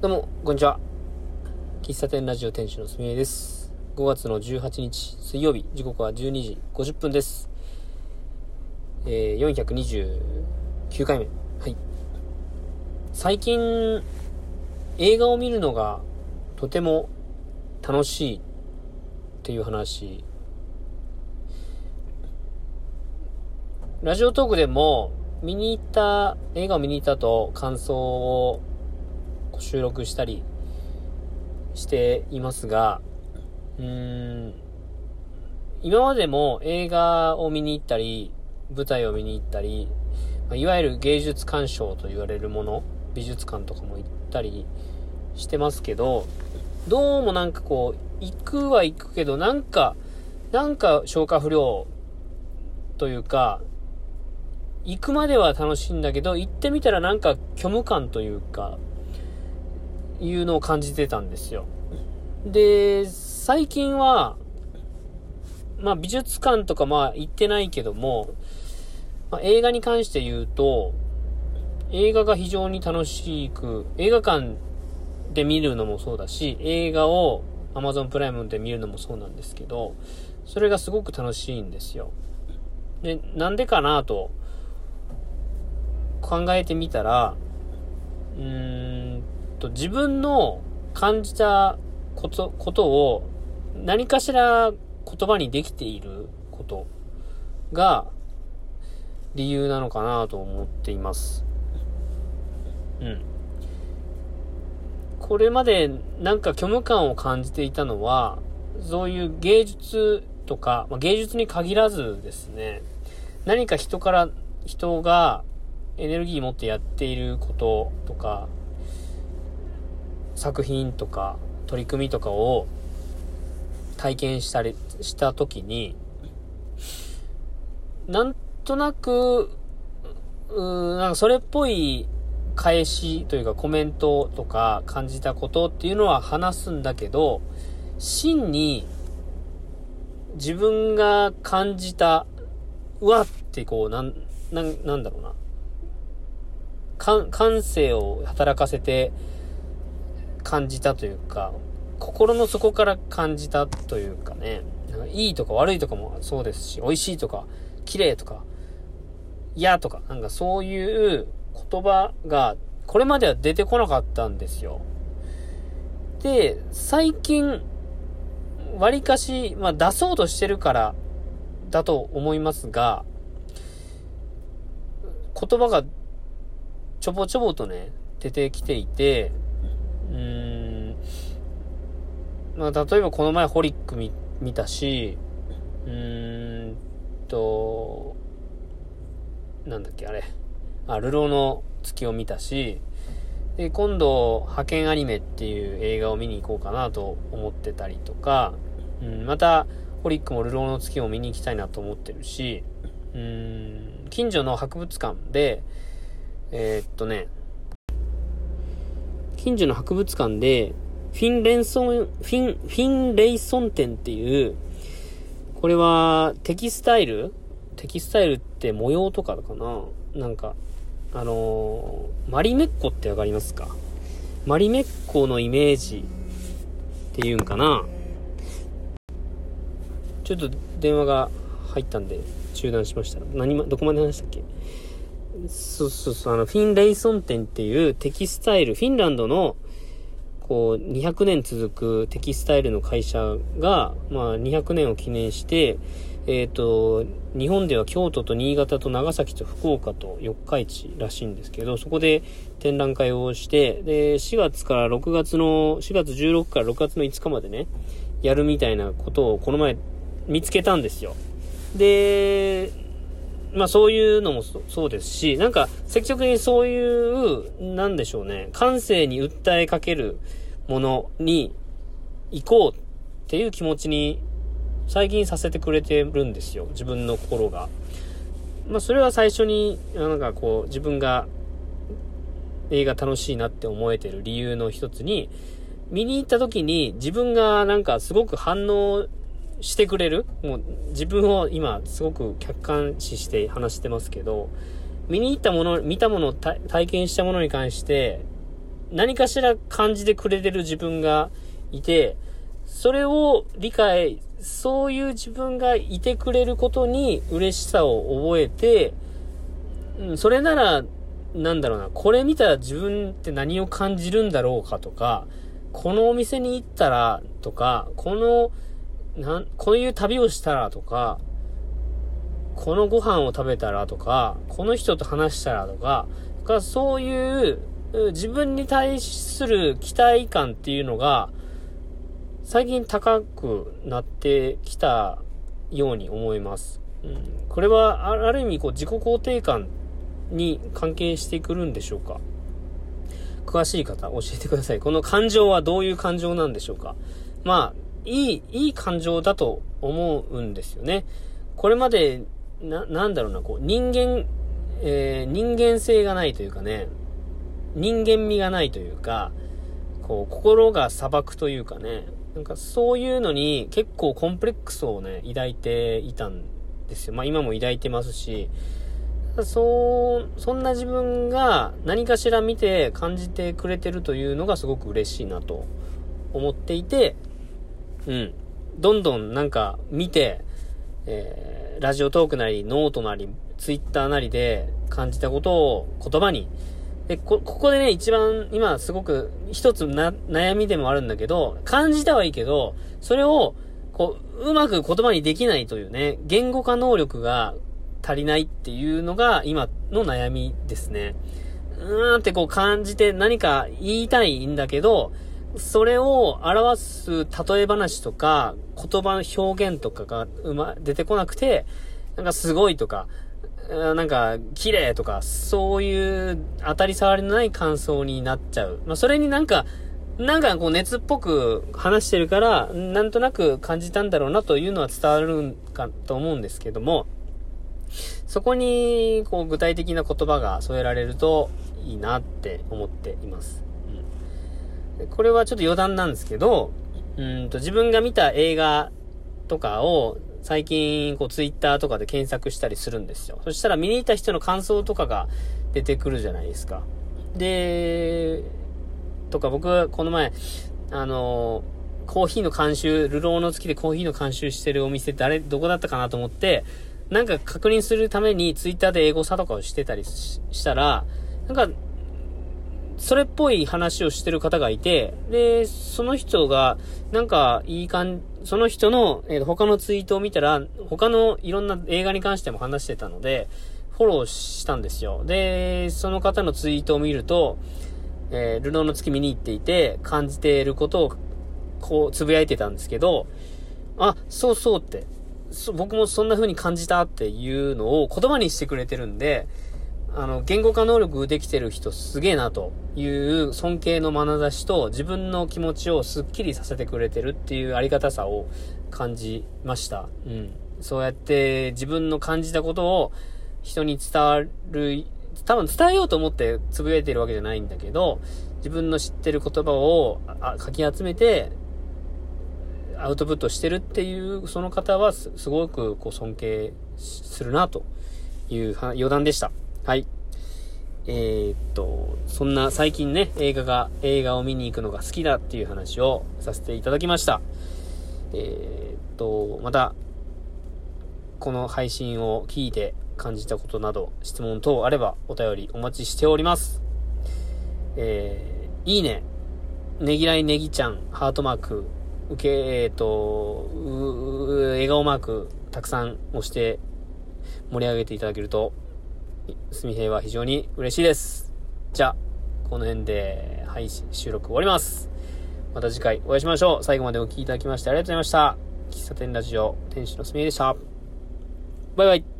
どうも、こんにちは。喫茶店ラジオ店主のすみえです。5月の18日水曜日、時刻は12時50分です。えー、429回目。はい。最近、映画を見るのがとても楽しいっていう話。ラジオトークでも見に行った、映画を見に行ったと感想を収録したりしていますが、うーん、今までも映画を見に行ったり、舞台を見に行ったり、いわゆる芸術鑑賞と言われるもの、美術館とかも行ったりしてますけど、どうもなんかこう、行くは行くけど、なんか、なんか消化不良というか、行くまでは楽しいんだけど、行ってみたらなんか虚無感というか、いうのを感じてたんですよ。で、最近は、まあ美術館とかまあ行ってないけども、まあ、映画に関して言うと、映画が非常に楽しく、映画館で見るのもそうだし、映画を Amazon プライムで見るのもそうなんですけど、それがすごく楽しいんですよ。で、なんでかなと考えてみたら、うーんと、自分の感じたこと、ことを何かしら言葉にできていることが理由なのかなと思っています。うん。これまでなんか虚無感を感じていたのは、そういう芸術とか、まあ、芸術に限らずですね、何か人から、人がエネルギー持ってやっていることとか、作品とか取り組みとかを体験したり、したときに、なんとなく、うーんなんかそれっぽい返しというかコメントとか感じたことっていうのは話すんだけど、真に自分が感じた、うわってこう、なん、なん、なんだろうな。感性を働かせて感じたというか、心の底から感じたというかね、なんかいいとか悪いとかもそうですし、美味しいとか、綺麗とか、嫌とか、なんかそういう言葉が、これまでは出てこなかったんですよ。で、最近、割かし、まあ出そうとしてるから、だと思いますが、言葉がちょぼちょぼとね、出てきていて、うーん、まあ、例えばこの前ホリック見見たし、うーんと、なんだっけ、あれ。あ、ルローの月を見たし、で、今度、派遣アニメっていう映画を見に行こうかなと思ってたりとか、うん、また、ホリックもルローの月を見に行きたいなと思ってるし、うーん、近所の博物館で、えーっとね、近所の博物館で、フィン・レンソン、フィン、フィン・レイソン展っていう、これはテキスタイル？テキスタイルって模様とかかな？なんか、あのーマリメッコってわかりますか？マリメッコのイメージっていうんかな？ちょっと電話が入ったんで中断しました。何、どこまで話したっけ？そうそうそう、あの、フィン・レイソン展っていうテキスタイル、フィンランドの、こう、200年続くテキスタイルの会社が、まあ、200年を記念して、えっ、と、日本では京都と新潟と長崎と福岡と四日市らしいんですけど、そこで展覧会をして、で、4月から6月の、4月16から6月の5日までね、やるみたいなことをこの前見つけたんですよ。で、まあそういうのもそうですし、なんか積極的にそういう、なんでしょうね、感性に訴えかけるものに行こうっていう気持ちに最近させてくれてるんですよ、自分の心が。まあそれは最初に、なんかこう自分が映画楽しいなって思えてる理由の一つに、見に行った時に自分がなんかすごく反応してくれる？もう自分を今すごく客観視して話してますけど、見に行ったもの、見たもの、体験したものに関して、何かしら感じてくれてる自分がいて、それを理解、そういう自分がいてくれることに嬉しさを覚えて、うん、それなら、なんだろうな、これ見たら自分って何を感じるんだろうかとか、このお店に行ったらとか、この、なん、こういう旅をしたらとか、このご飯を食べたらとか、この人と話したらとか、かそういう自分に対する期待感っていうのが、最近高くなってきたように思います。うん、これはある意味こう自己肯定感に関係してくるんでしょうか？詳しい方教えてください。この感情はどういう感情なんでしょうか？まあ、いい、いい感情だと思うんですよね。これまで、な、なんだろうな、こう、人間、えー、人間性がないというかね、人間味がないというか、こう、心が砂漠というかね、なんかそういうのに結構コンプレックスをね、抱いていたんですよ。まあ今も抱いてますし、そう、そんな自分が何かしら見て感じてくれてるというのがすごく嬉しいなと思っていて、うん。どんどんなんか見て、えー、ラジオトークなり、ノートなり、ツイッターなりで感じたことを言葉に、で、こ、ここでね、一番、今すごく一つな、悩みでもあるんだけど、感じたはいいけど、それを、こう、うまく言葉にできないというね、言語化能力が足りないっていうのが今の悩みですね。うーんってこう感じて何か言いたいんだけど、それを表す例え話とか、言葉の表現とかがうま、出てこなくて、なんかすごいとか、なんか、綺麗とか、そういう当たり障りのない感想になっちゃう。まあ、それになんか、なんかこう熱っぽく話してるから、なんとなく感じたんだろうなというのは伝わるかと思うんですけども、そこに、こう、具体的な言葉が添えられるといいなって思っています。これはちょっと余談なんですけど、うんと、自分が見た映画とかを、最近、こう、ツイッターとかで検索したりするんですよ。そしたら見に行った人の感想とかが出てくるじゃないですか。で、とか僕はこの前、あの、コーヒーの監修、ルローの月でコーヒーの監修してるお店誰、どこだったかなと思って、なんか確認するためにツイッターで英語差とかをしてたりしたら、なんか、それっぽい話をしてる方がいて、で、その人が、なんかいい感じ、その人の、えー、他のツイートを見たら、他のいろんな映画に関しても話してたので、フォローしたんですよ。で、その方のツイートを見ると、えー、ルノーの月見に行っていて、感じていることを、こう、つぶやいてたんですけど、あ、そうそうって、僕もそんな風に感じたっていうのを言葉にしてくれてるんで、あの、言語化能力できてる人すげえなという尊敬の眼差しと自分の気持ちをスッキリさせてくれてるっていうありがたさを感じました。うん。そうやって自分の感じたことを人に伝わる、多分伝えようと思ってつぶやいてるわけじゃないんだけど、自分の知ってる言葉をかき集めてアウトプットしてるっていう、その方はすごくこう尊敬するなという余談でした。はい。えー、っと、そんな最近ね、映画が、映画を見に行くのが好きだっていう話をさせていただきました。えー、っと、また、この配信を聞いて感じたことなど、質問等あればお便りお待ちしております。えー、いいね、ねぎらいねぎちゃん、ハートマーク、受け、えっ、ー、と、笑顔マークたくさん押して盛り上げていただけると、すみへいは非常に嬉しいです。じゃあ、この辺で配信収録終わります。また次回お会いしましょう。最後までお聴きいただきましてありがとうございました。喫茶店ラジオ、店主のすみへいでした。バイバイ。